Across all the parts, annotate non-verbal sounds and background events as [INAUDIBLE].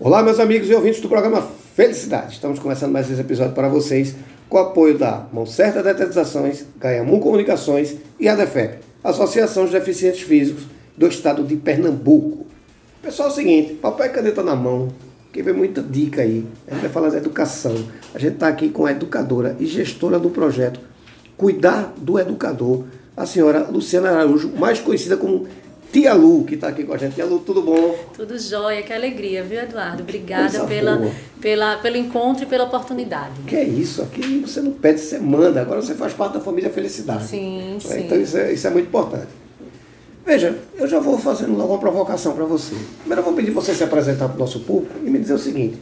Olá, meus amigos e ouvintes do programa Felicidade. Estamos começando mais esse episódio para vocês com o apoio da Mão Certa Detetizações, Gaiamu Comunicações e a DEFEP, Associação de Deficientes Físicos do Estado de Pernambuco. Pessoal, é o seguinte, papel e caneta na mão, que vem muita dica aí. A gente vai falar da educação. A gente está aqui com a educadora e gestora do projeto Cuidar do Educador, a senhora Luciana Araújo, mais conhecida como Tia Lu, que está aqui com a gente. Tia Lu, tudo bom? Tudo jóia, que alegria, viu, Eduardo? Obrigada pela, pela, pelo encontro e pela oportunidade. Que é isso, aqui você não pede, você manda. Agora você faz parte da família Felicidade. Sim, é, sim. Então isso é, isso é muito importante. Veja, eu já vou fazendo logo uma provocação para você. Primeiro eu vou pedir você se apresentar para o nosso público e me dizer o seguinte.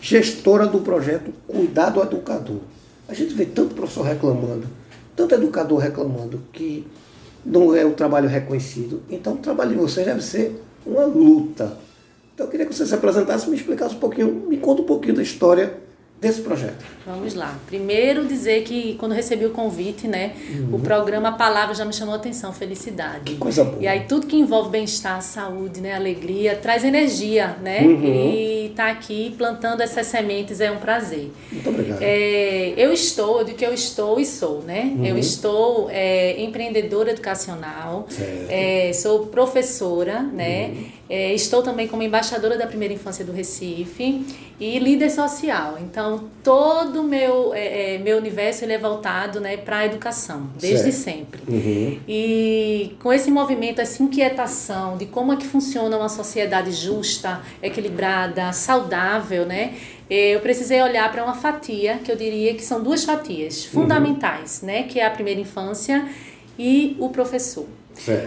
Gestora do projeto Cuidado Educador. A gente vê tanto professor reclamando, tanto educador reclamando que não é o trabalho reconhecido. Então o trabalho de vocês deve ser uma luta. Então eu queria que você se apresentasse, me explicasse um pouquinho, me conta um pouquinho da história desse projeto. Vamos lá. Primeiro dizer que quando recebi o convite, né, uhum. o programa Palavra já me chamou a atenção, felicidade. Que coisa boa. E aí tudo que envolve bem-estar, saúde, né, alegria, traz energia, né? Uhum. E estar tá aqui plantando essas sementes é um prazer. Muito obrigado. É, eu estou, de que eu estou e sou, né? Uhum. Eu estou é, empreendedora educacional, é, sou professora, né? É, estou também como embaixadora da primeira infância do Recife e líder social. Então, todo o meu, é, é, meu universo ele é voltado né, para a educação, desde certo. sempre. Uhum. E com esse movimento, essa inquietação de como é que funciona uma sociedade justa, equilibrada, saudável, né? Eu precisei olhar para uma fatia, que eu diria que são duas fatias fundamentais, uhum. né? Que é a primeira infância e o professor.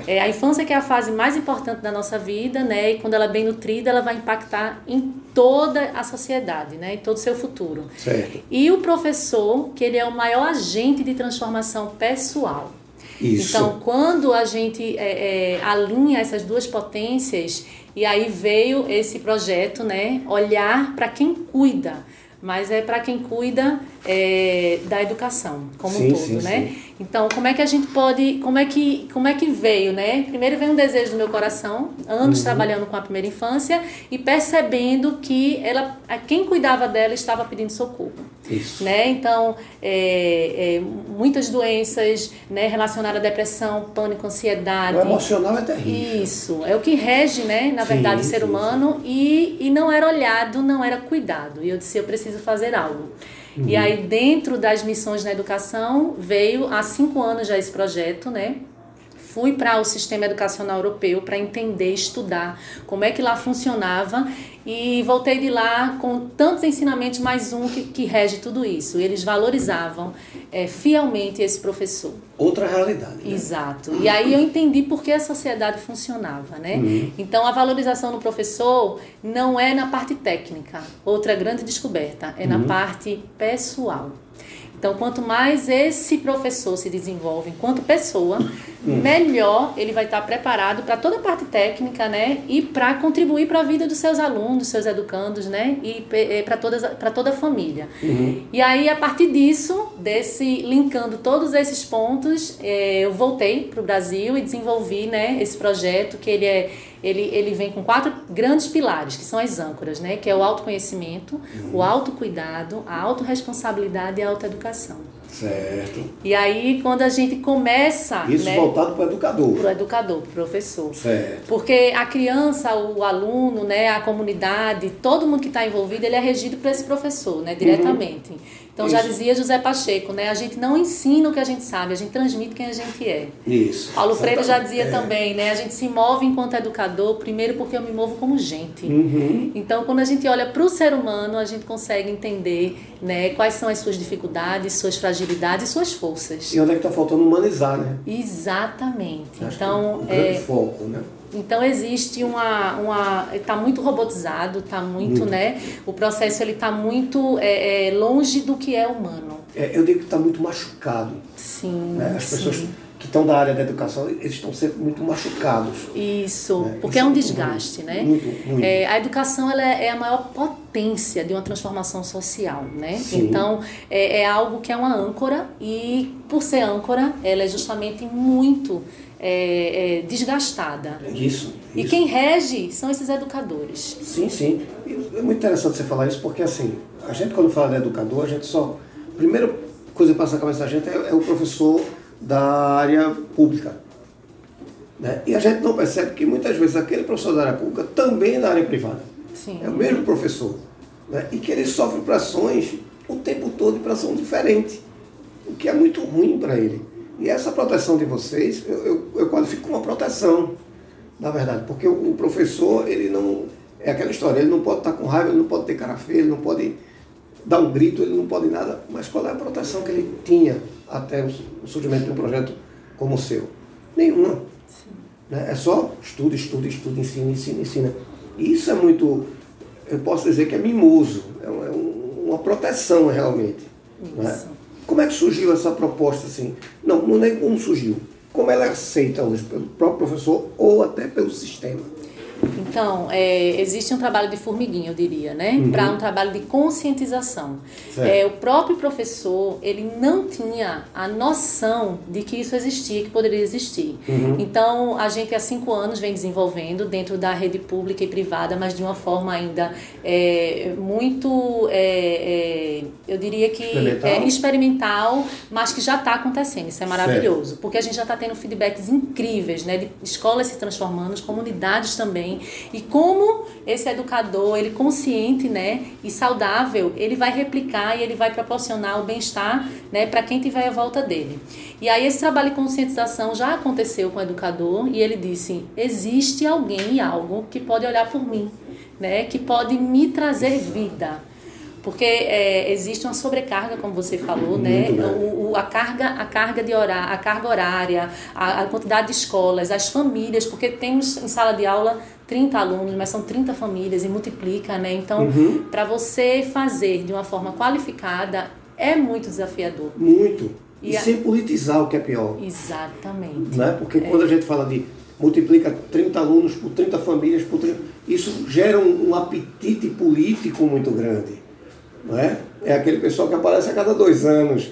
É, a infância que é a fase mais importante da nossa vida, né? E quando ela é bem nutrida, ela vai impactar em toda a sociedade, né? Em todo o seu futuro. Certo. E o professor, que ele é o maior agente de transformação pessoal. Isso. Então, quando a gente é, é, alinha essas duas potências, e aí veio esse projeto, né? Olhar para quem cuida mas é para quem cuida é, da educação como sim, um todo, sim, né? Sim. Então, como é que a gente pode, como é que, como é que veio, né? Primeiro veio um desejo do meu coração, anos uhum. trabalhando com a primeira infância e percebendo que ela, quem cuidava dela estava pedindo socorro. Isso. Né? Então, é, é, muitas doenças né, relacionadas à depressão, pânico, ansiedade. O emocional é terrível. Isso. É o que rege, né, na verdade, sim, o ser humano e, e não era olhado, não era cuidado. E eu disse, eu preciso fazer algo. Uhum. E aí, dentro das missões na educação, veio há cinco anos já esse projeto, né? Fui para o sistema educacional europeu para entender, estudar como é que lá funcionava e voltei de lá com tantos ensinamentos, mais um que, que rege tudo isso. Eles valorizavam é, fielmente esse professor. Outra realidade. Né? Exato. E aí eu entendi por que a sociedade funcionava, né? Uhum. Então a valorização do professor não é na parte técnica. Outra grande descoberta é uhum. na parte pessoal. Então, quanto mais esse professor se desenvolve enquanto pessoa, hum. melhor ele vai estar preparado para toda a parte técnica, né? E para contribuir para a vida dos seus alunos, seus educandos, né? E eh, para para toda a família. Uhum. E aí, a partir disso, desse linkando todos esses pontos, eh, eu voltei para o Brasil e desenvolvi, né? Esse projeto que ele é ele, ele vem com quatro grandes pilares, que são as âncoras, né? Que é o autoconhecimento, uhum. o autocuidado, a autorresponsabilidade e a autoeducação. Certo. E aí, quando a gente começa. Isso né, voltado para o educador. Para o educador, para o professor. Certo. Porque a criança, o aluno, né, a comunidade, todo mundo que está envolvido, ele é regido por esse professor, né, diretamente. Uhum. Então Isso. já dizia José Pacheco, né? A gente não ensina o que a gente sabe, a gente transmite quem a gente é. Isso. Paulo Freire já dizia é. também, né? A gente se move enquanto educador, primeiro porque eu me movo como gente. Uhum. Então, quando a gente olha para o ser humano, a gente consegue entender, né? Quais são as suas dificuldades, suas fragilidades e suas forças. E onde é que está faltando humanizar, né? Exatamente. Acho então, que é um grande é... foco, né? Então existe uma, uma está muito robotizado, está muito, muito, né? O processo ele está muito é, é, longe do que é humano. É, eu digo que está muito machucado. Sim. Né? As sim. pessoas que estão da área da educação, eles estão sempre muito machucados. Isso, né? porque Isso é um desgaste, muito, né? Muito, muito. É, a educação ela é a maior potência de uma transformação social, né? Sim. Então é, é algo que é uma âncora e por ser âncora, ela é justamente muito é, é, desgastada. Isso, E quem rege são esses educadores. Sim, sim. E é muito interessante você falar isso porque, assim, a gente quando fala de educador, a gente só... A primeira coisa que passa na cabeça da gente é, é o professor da área pública. Né? E a gente não percebe que muitas vezes aquele professor da área pública também é da área privada. Sim. É o mesmo professor. Né? E que ele sofre pressões o tempo todo de pressão diferente. O que é muito ruim para ele. E essa proteção de vocês, eu, eu, eu qualifico como uma proteção, na verdade. Porque o, o professor, ele não. É aquela história, ele não pode estar com raiva, ele não pode ter cara feia, ele não pode dar um grito, ele não pode nada. Mas qual é a proteção que ele tinha até o surgimento de um projeto como o seu? Nenhuma. Né? É só estuda, estuda, estuda, ensina, ensina, ensina. E isso é muito, eu posso dizer que é mimoso, é uma, é uma proteção realmente. Né? Como é que surgiu essa proposta assim? Não, não é como surgiu. Como ela é aceita hoje pelo próprio professor ou até pelo sistema? Então, é, existe um trabalho de formiguinha, eu diria, né? Uhum. Para um trabalho de conscientização. É, o próprio professor, ele não tinha a noção de que isso existia, que poderia existir. Uhum. Então, a gente há cinco anos vem desenvolvendo dentro da rede pública e privada, mas de uma forma ainda é, muito, é, é, eu diria que Experimental. é experimental, mas que já está acontecendo. Isso é maravilhoso, porque a gente já está tendo feedbacks incríveis, né? De escolas se transformando, comunidades também. E como esse educador, ele consciente, né, e saudável, ele vai replicar e ele vai proporcionar o bem-estar, né, para quem tiver à volta dele. E aí esse trabalho de conscientização já aconteceu com o educador e ele disse: existe alguém e algo que pode olhar por mim, né, que pode me trazer vida. Porque é, existe uma sobrecarga, como você falou, né? O, o- a carga, a carga de horário, a carga horária, a, a quantidade de escolas, as famílias, porque temos em sala de aula 30 alunos, mas são 30 famílias e multiplica, né? Então, Uhum. para você fazer de uma forma qualificada é muito desafiador. Muito. E, E a- sem politizar o que é pior. Exatamente. Né? Porque quando a gente fala de multiplica 30 alunos por 30 famílias, por 30, isso gera um, um apetite político muito grande. Não é? é aquele pessoal que aparece a cada dois anos.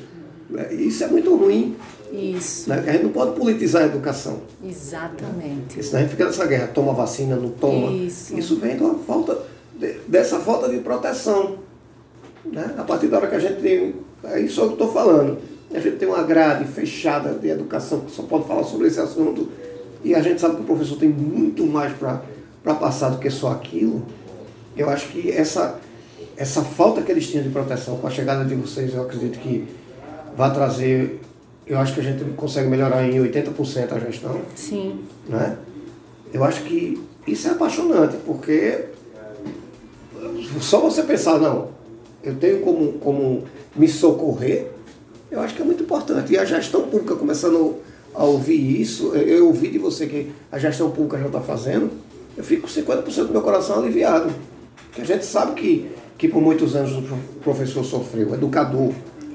né? E Isso é muito ruim. Isso, Né? A gente não pode politizar a educação. exatamente. Porque senão a gente fica nessa guerra, toma vacina, não toma. Isso. vem de uma falta, de- dessa falta de proteção. Né? A partir da hora que a gente tem, é isso que eu estou falando, a gente tem uma grade fechada de educação que só pode falar sobre esse assunto, e a gente sabe que o professor tem muito mais para passar do que só aquilo, eu acho que essa, essa falta que eles tinham de proteção com a chegada de vocês, eu acredito que vai trazer, eu acho que a gente consegue melhorar em 80% a gestão Sim, né? Eu acho que isso é apaixonante, porque só você pensar, não, eu tenho como, como me socorrer, eu acho que é muito importante. E a gestão pública começando a ouvir isso, eu- eu ouvi de você que a gestão pública já está fazendo, eu fico com 50% do meu coração aliviado. Porque a gente sabe que, que por muitos anos o pro- professor sofreu, educador.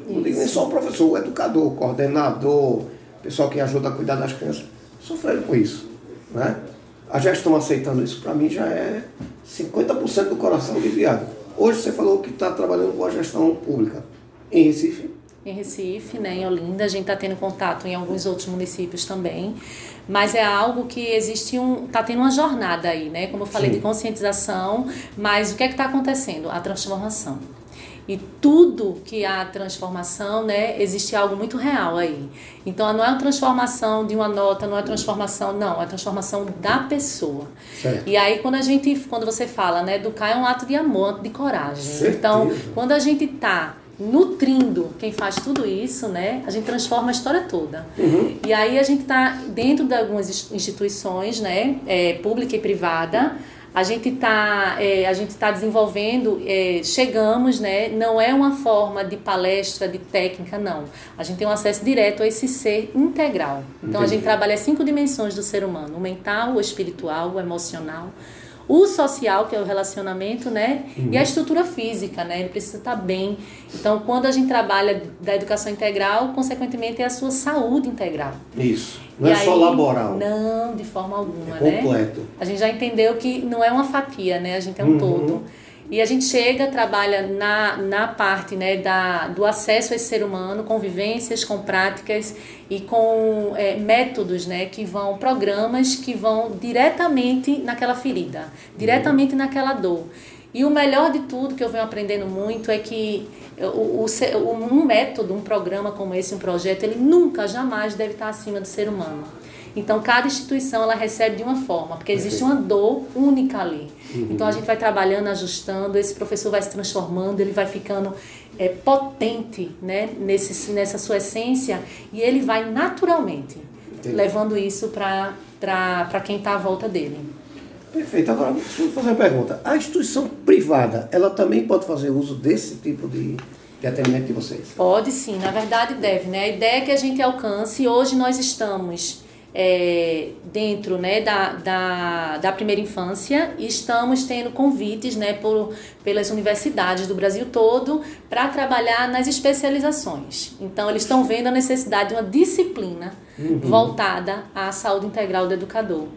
Não digo nem só o professor, o educador, o coordenador, o pessoal que ajuda a cuidar das crianças, sofreram com isso. Né? A gestão aceitando isso, para mim, já é 50% do coração aliviado. Hoje você falou que está trabalhando com a gestão pública em Recife. Em Recife, né, em Olinda, a gente está tendo contato em alguns outros municípios também, mas é algo que existe um, tá tendo uma jornada aí, né, como eu falei Sim. de conscientização, mas o que é que está acontecendo? A transformação. E tudo que há transformação, né, existe algo muito real aí. Então não é uma transformação de uma nota, não é transformação, não, é a transformação da pessoa. Certo. E aí quando a gente, quando você fala, né, educar é um ato de amor, de coragem. Certeza. Então, quando a gente tá nutrindo quem faz tudo isso, né, a gente transforma a história toda. E aí a gente tá dentro de algumas ins- instituições, né, é, pública e privada. A gente está a gente tá desenvolvendo, é, chegamos, né? Não é uma forma de palestra, de técnica, não. A gente tem um acesso direto a esse ser integral. Então a Entendi. gente trabalha cinco dimensões do ser humano: o mental, o espiritual, o emocional, o social, que é o relacionamento, né? E a estrutura física, né? Ele precisa estar bem. Então, quando a gente trabalha da educação integral, consequentemente é a sua saúde integral. Isso. Não E é só aí- laboral. Não, de forma alguma, É né? completo. A gente já entendeu que não é uma fatia, né? A gente é um Uhum. todo. E a gente chega, trabalha na, na parte né, da, do acesso a esse ser humano, com vivências, com práticas e com é, métodos né, que vão, programas que vão diretamente naquela ferida, diretamente naquela dor. E o melhor de tudo que eu venho aprendendo muito é que o, o, um método, um programa como esse, um projeto, ele nunca, jamais deve estar acima do ser humano. Então, cada instituição ela recebe de uma forma, porque existe uma dor única ali. Uhum. Então, a gente vai trabalhando, ajustando, esse professor vai se transformando, ele vai ficando é, potente né, nesse, nessa sua essência e ele vai naturalmente Entendi. levando isso para quem está à volta dele. Perfeito. Agora, deixa eu fazer uma pergunta. A instituição privada, ela também pode fazer uso desse tipo de, de atendimento de vocês? Pode sim, na verdade deve. Né? A ideia é que a gente alcance, hoje nós estamos é, dentro né, da, da, da primeira infância e estamos tendo convites né, por, pelas universidades do Brasil todo para trabalhar nas especializações. Então, eles estão vendo a necessidade de uma disciplina uhum. voltada à saúde integral do educador.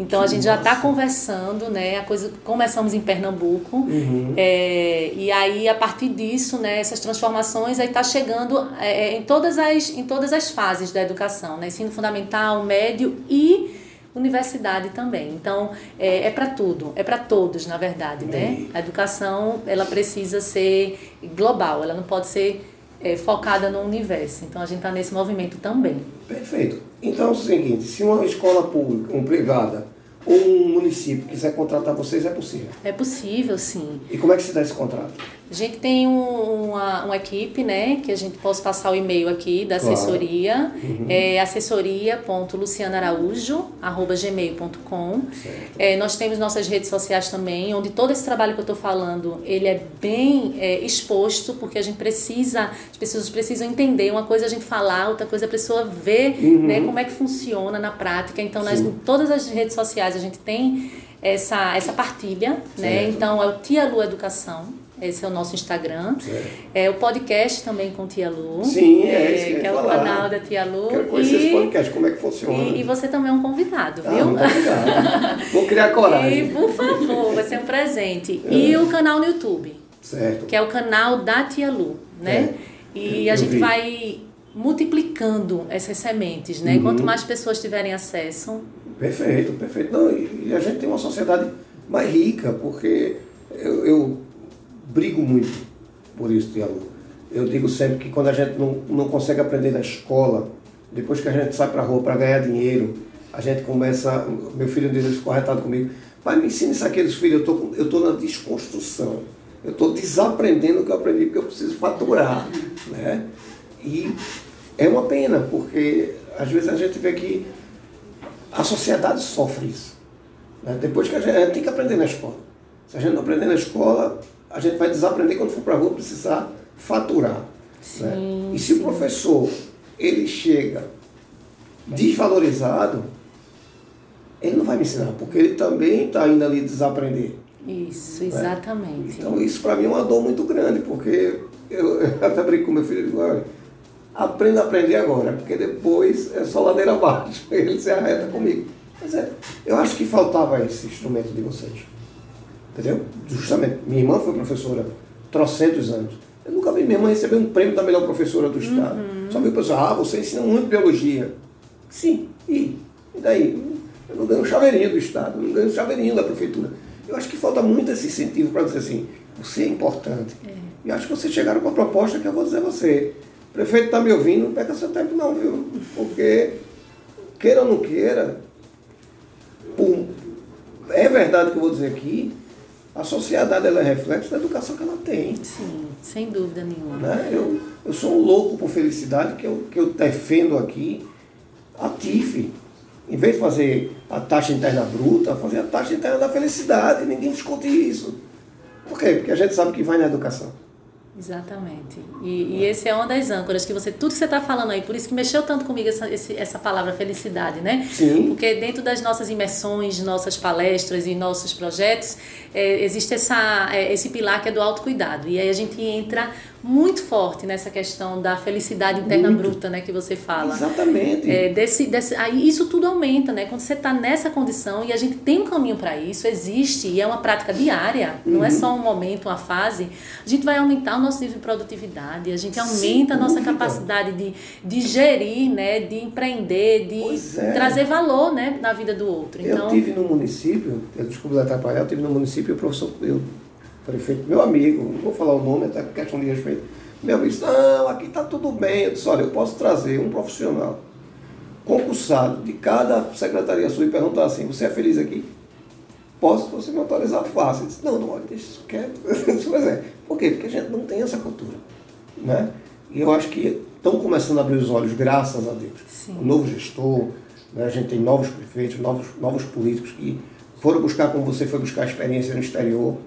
Então a gente já está conversando, né? A coisa começamos em Pernambuco uhum. é, e aí a partir disso, né? Essas transformações aí está chegando é, em todas as em todas as fases da educação, né? Ensino fundamental, médio e universidade também. Então é, é para tudo, é para todos na verdade, né? A educação ela precisa ser global, ela não pode ser é, focada no universo. Então a gente está nesse movimento também. Perfeito. Então é o seguinte, se uma escola pública, uma privada, um município quiser contratar vocês, é possível? É possível, sim. E como é que se dá esse contrato? A gente tem um, uma, uma equipe, né, que a gente pode passar o e-mail aqui da claro. assessoria, uhum. é assessoria.lucianaraújo.gmail.com. É, nós temos nossas redes sociais também, onde todo esse trabalho que eu estou falando, ele é bem é, exposto, porque a gente precisa, as pessoas precisam entender, uma coisa a gente falar, outra coisa a pessoa ver uhum. né, como é que funciona na prática. Então, nas, em todas as redes sociais a gente tem essa, essa partilha, né? Então, é o Tia Lu Educação. Esse é o nosso Instagram. Certo. É o podcast também com Tia Lu. Sim, é, isso que, que é o canal da Tia Lu. Quero conhecer e, esse podcast, como é que funciona. E, e você também é um convidado, ah, viu? Muito obrigado. Vou criar [LAUGHS] coragem. E, por favor, vai ser um presente. É. E o canal no YouTube. Certo. Que é o canal da Tia Lu, né? É. E Eu a gente vi. vai multiplicando essas sementes, né? Uhum. Quanto mais pessoas tiverem acesso. Perfeito, perfeito. Não, e a gente tem uma sociedade mais rica, porque eu, eu brigo muito por isso, Tiago. Eu digo sempre que quando a gente não, não consegue aprender na escola, depois que a gente sai para a rua para ganhar dinheiro, a gente começa. Meu filho diz ficou arretado comigo. Pai, me ensina isso aqui, filhos. Eu tô, estou tô na desconstrução. Eu estou desaprendendo o que eu aprendi, porque eu preciso faturar. [LAUGHS] Né? E é uma pena, porque às vezes a gente vê que a sociedade sofre isso. Né? Depois que a gente, a gente tem que aprender na escola. Se a gente não aprender na escola, a gente vai desaprender quando for para a rua precisar faturar. Né? Sim, né? E se sim. o professor ele chega desvalorizado, ele não vai me ensinar, porque ele também está indo ali desaprender. Isso, né? exatamente. Então isso para mim é uma dor muito grande, porque eu, [LAUGHS] eu até brinco com meu filho e digo, olha, aprenda a aprender agora, porque depois é só ladeira abaixo, [LAUGHS] ele se arreta comigo. Mas é, eu acho que faltava esse instrumento de vocês. Entendeu? Justamente, minha irmã foi professora trocentos anos. Eu nunca vi minha irmã receber um prêmio da melhor professora do estado. Uhum. Só vi o pessoal, ah, você ensina muito biologia. Sim, e, e daí? Eu não ganho um chaveirinho do estado, não ganho um chaveirinho da prefeitura. Eu acho que falta muito esse incentivo para dizer assim, você é importante. É. E acho que vocês chegaram com a proposta que eu vou dizer a você. O prefeito está me ouvindo, não perca seu tempo não, viu? Porque, queira ou não queira, por, é verdade que eu vou dizer aqui, a sociedade ela é reflexo da educação que ela tem. Sim, sem dúvida nenhuma. Né? Eu, eu sou um louco por felicidade que eu, que eu defendo aqui a TIF. Em vez de fazer a taxa interna bruta, fazer a taxa interna da felicidade. Ninguém discute isso. Por quê? Porque a gente sabe que vai na educação. Exatamente. E, e esse é uma das âncoras que você, tudo que você está falando aí, por isso que mexeu tanto comigo essa, essa palavra felicidade, né? Sim. Porque dentro das nossas imersões, nossas palestras e nossos projetos, é, existe essa, é, esse pilar que é do autocuidado. E aí a gente entra muito forte nessa questão da felicidade interna muito. bruta, né, que você fala. Exatamente. É, desse, desse, aí isso tudo aumenta, né? Quando você está nessa condição e a gente tem um caminho para isso, existe e é uma prática diária, uhum. não é uhum. só um momento, uma fase. A gente vai aumentar o nosso nível de produtividade, a gente aumenta a nossa capacidade de, de gerir, né, de empreender, de é. trazer valor, né, na vida do outro. Então, eu tive no município, eu desculpe atrapalhar, eu tive no município, o professor eu prefeito, meu amigo, não vou falar o nome, até por questão de respeito, meu amigo disse, não, aqui está tudo bem. Eu disse, olha, eu posso trazer um profissional concursado de cada secretaria sua e perguntar assim, você é feliz aqui? Posso, você me autorizar fácil. Eu disse, não, não, olha, deixa isso quieto. [LAUGHS] Mas é, por quê? Porque a gente não tem essa cultura. Né? E eu acho que estão começando a abrir os olhos, graças a Deus. Sim. O novo gestor, né? a gente tem novos prefeitos, novos, novos políticos que foram buscar, como você foi buscar experiência no exterior,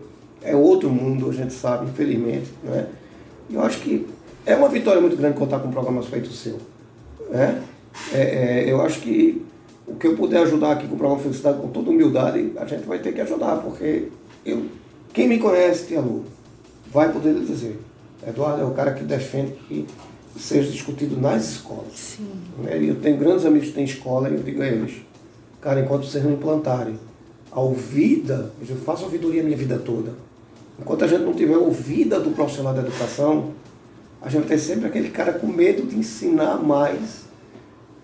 é outro mundo, a gente sabe, infelizmente. Né? E eu acho que é uma vitória muito grande contar com programas feitos seu. Né? É, é, eu acho que o que eu puder ajudar aqui com o programa Felicidade, com toda humildade, a gente vai ter que ajudar, porque eu, quem me conhece, Tia Lu, vai poder dizer. Eduardo é o cara que defende que seja discutido nas escolas. Sim. Né? Eu tenho grandes amigos que têm escola e eu digo a eles, cara, enquanto vocês não implantarem a ouvida, eu faço ouvidoria a minha vida toda, Enquanto a gente não tiver ouvida do profissional da educação, a gente tem sempre aquele cara com medo de ensinar mais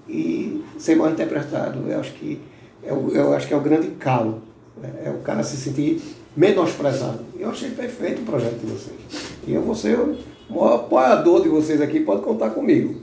e ser mal interpretado. Eu acho que é o, eu acho que é o grande calo. Né? É o cara se sentir menosprezado. Eu achei perfeito o projeto de vocês. E eu vou ser o maior apoiador de vocês aqui, pode contar comigo.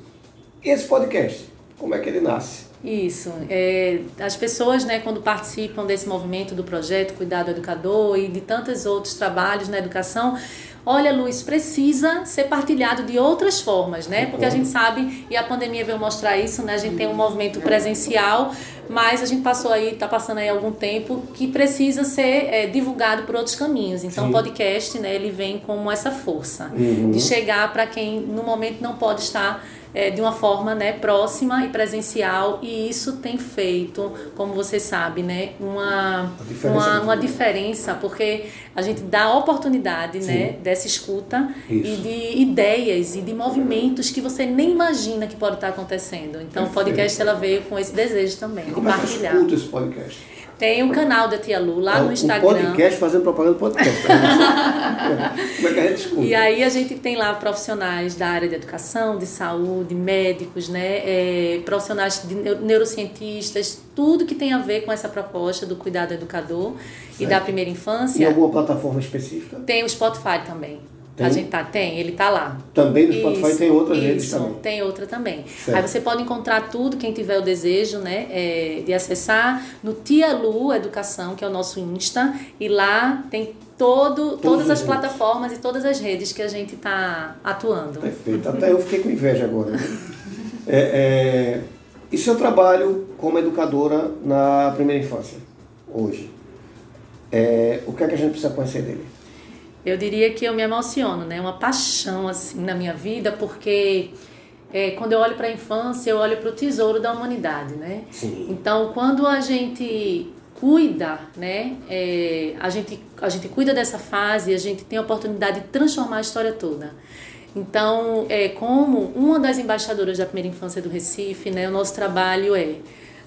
E esse podcast, como é que ele nasce? Isso. É, as pessoas, né, quando participam desse movimento do projeto Cuidado Educador e de tantos outros trabalhos na educação, olha, Luiz, precisa ser partilhado de outras formas, né? Porque a gente sabe, e a pandemia veio mostrar isso, né? A gente tem um movimento presencial, mas a gente passou aí, está passando aí algum tempo, que precisa ser é, divulgado por outros caminhos. Então, o podcast, né, ele vem como essa força uhum. de chegar para quem no momento não pode estar é, de uma forma né, próxima e presencial e isso tem feito, como você sabe, né, uma, diferença uma, uma diferença porque a gente dá oportunidade né, dessa escuta isso. e de ideias e de movimentos que você nem imagina que pode estar acontecendo. Então Perfeito. o podcast ela veio com esse desejo também, e como compartilhar. É que escuta esse podcast? Tem o um canal da Tia Lu lá é, no Instagram. podcast fazendo propaganda do podcast. [LAUGHS] [LAUGHS] Como é que a gente escuta? E aí a gente tem lá profissionais da área de educação, de saúde, médicos, né? É, profissionais de neurocientistas, tudo que tem a ver com essa proposta do cuidado educador certo. e da primeira infância. E alguma plataforma específica? Tem o Spotify também. Tem? A gente tá, tem, ele tá lá. Também no Spotify isso, tem outras isso, redes também. Tem outra também. Certo. Aí você pode encontrar tudo, quem tiver o desejo, né, é, de acessar no Tia Lu Educação, que é o nosso Insta, e lá tem todo, todas as plataformas e todas as redes que a gente está atuando. Perfeito. Até eu fiquei com inveja agora. [LAUGHS] é, é, e seu trabalho como educadora na primeira infância, hoje? É, o que é que a gente precisa conhecer dele? Eu diria que eu me emociono, né? Uma paixão assim na minha vida, porque é, quando eu olho para a infância, eu olho para o tesouro da humanidade, né? Sim. Então, quando a gente cuida, né? É, a gente a gente cuida dessa fase, a gente tem a oportunidade de transformar a história toda. Então, é como uma das embaixadoras da primeira infância do Recife, né? O nosso trabalho é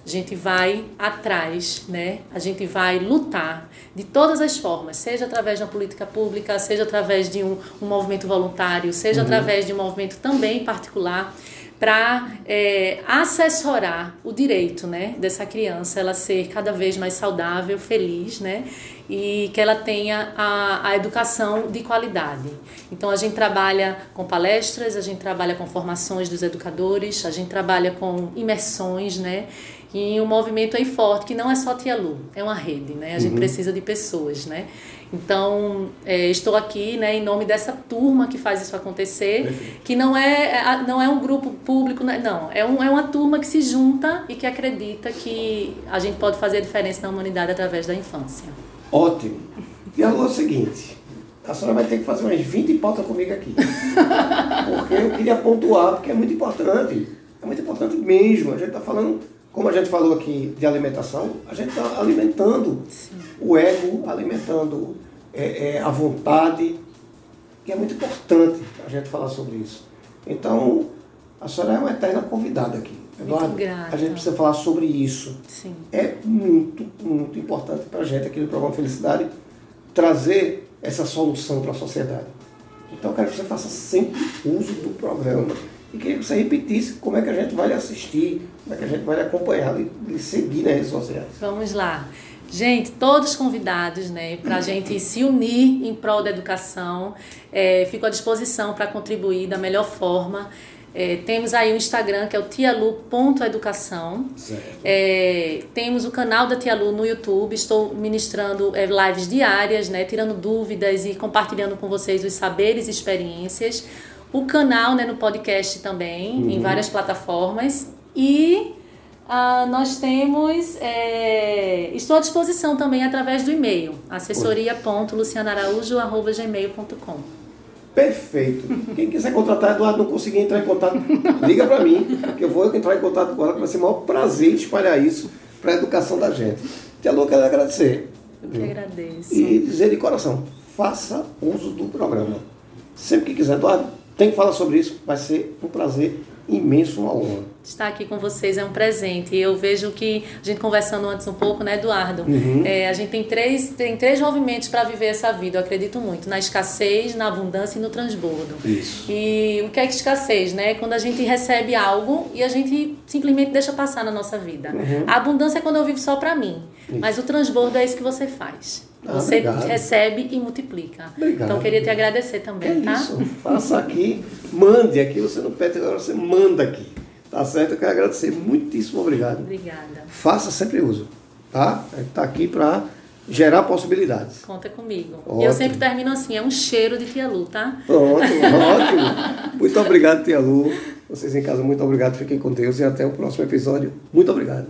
a gente vai atrás, né? A gente vai lutar de todas as formas, seja através de uma política pública, seja através de um, um movimento voluntário, seja uhum. através de um movimento também particular, para é, assessorar o direito né, dessa criança, ela ser cada vez mais saudável, feliz, né? e que ela tenha a, a educação de qualidade. Então a gente trabalha com palestras, a gente trabalha com formações dos educadores, a gente trabalha com imersões, né? E um movimento aí forte, que não é só Tia Lu, é uma rede, né? A uhum. gente precisa de pessoas, né? Então, é, estou aqui né, em nome dessa turma que faz isso acontecer, Perfeito. que não é, é não é um grupo público, né? não, é, um, é uma turma que se junta e que acredita que a gente pode fazer a diferença na humanidade através da infância. Ótimo. E agora é o seguinte, a senhora vai ter que fazer umas 20 pautas comigo aqui. [LAUGHS] Porque eu queria pontuar, porque é muito importante. É muito importante mesmo. A gente está falando, como a gente falou aqui de alimentação, a gente está alimentando Sim. o ego, alimentando é, é, a vontade. E é muito importante a gente falar sobre isso. Então, a senhora é uma eterna convidada aqui. Eduardo, a gente precisa falar sobre isso. Sim. É muito, muito importante para a gente aqui no programa Felicidade trazer essa solução para a sociedade. Então eu quero que você faça sempre uso do programa e queria que você repetisse como é que a gente vai lhe assistir, como é que a gente vai lhe acompanhar e lhe seguir nas redes sociais. Vamos lá. Gente, todos convidados né, para a gente se unir em prol da educação. É, fico à disposição para contribuir da melhor forma. É, temos aí o Instagram, que é o tialu.educação. É, temos o canal da Tialu no YouTube. Estou ministrando é, lives diárias, né, tirando dúvidas e compartilhando com vocês os saberes e experiências. O canal né, no podcast também, uhum. em várias plataformas. E ah, nós temos. É, estou à disposição também através do e-mail, assessoria.lucianaraújo.gmail.com. Perfeito. Quem quiser contratar Eduardo não conseguir entrar em contato, liga para mim, que eu vou entrar em contato com ela, que vai ser o maior prazer espalhar isso para a educação da gente. Tia Lu, quero agradecer. Eu que agradeço. E dizer de coração, faça uso do programa. Sempre que quiser, Eduardo, tem que falar sobre isso, vai ser um prazer imenso, uma honra. Estar aqui com vocês é um presente. E eu vejo que, a gente conversando antes um pouco, né, Eduardo? Uhum. É, a gente tem três, tem três movimentos para viver essa vida, eu acredito muito. Na escassez, na abundância e no transbordo. Isso. E o que é que escassez, né? Quando a gente recebe algo e a gente simplesmente deixa passar na nossa vida. Uhum. A abundância é quando eu vivo só para mim. Isso. Mas o transbordo é isso que você faz. Ah, você obrigado. recebe e multiplica. Obrigado. Então, queria te agradecer também, é tá? Isso. Faça aqui, mande aqui, você não pede, agora você manda aqui. Tá certo? Eu quero agradecer. Muitíssimo obrigado. Obrigada. Faça sempre uso. Tá? A gente está aqui para gerar possibilidades. Conta comigo. Ótimo. E eu sempre termino assim, é um cheiro de Tia Lu, tá? Pronto, [LAUGHS] ótimo. Muito obrigado, Tia Lu. Vocês em casa, muito obrigado. Fiquem com Deus e até o próximo episódio. Muito obrigado.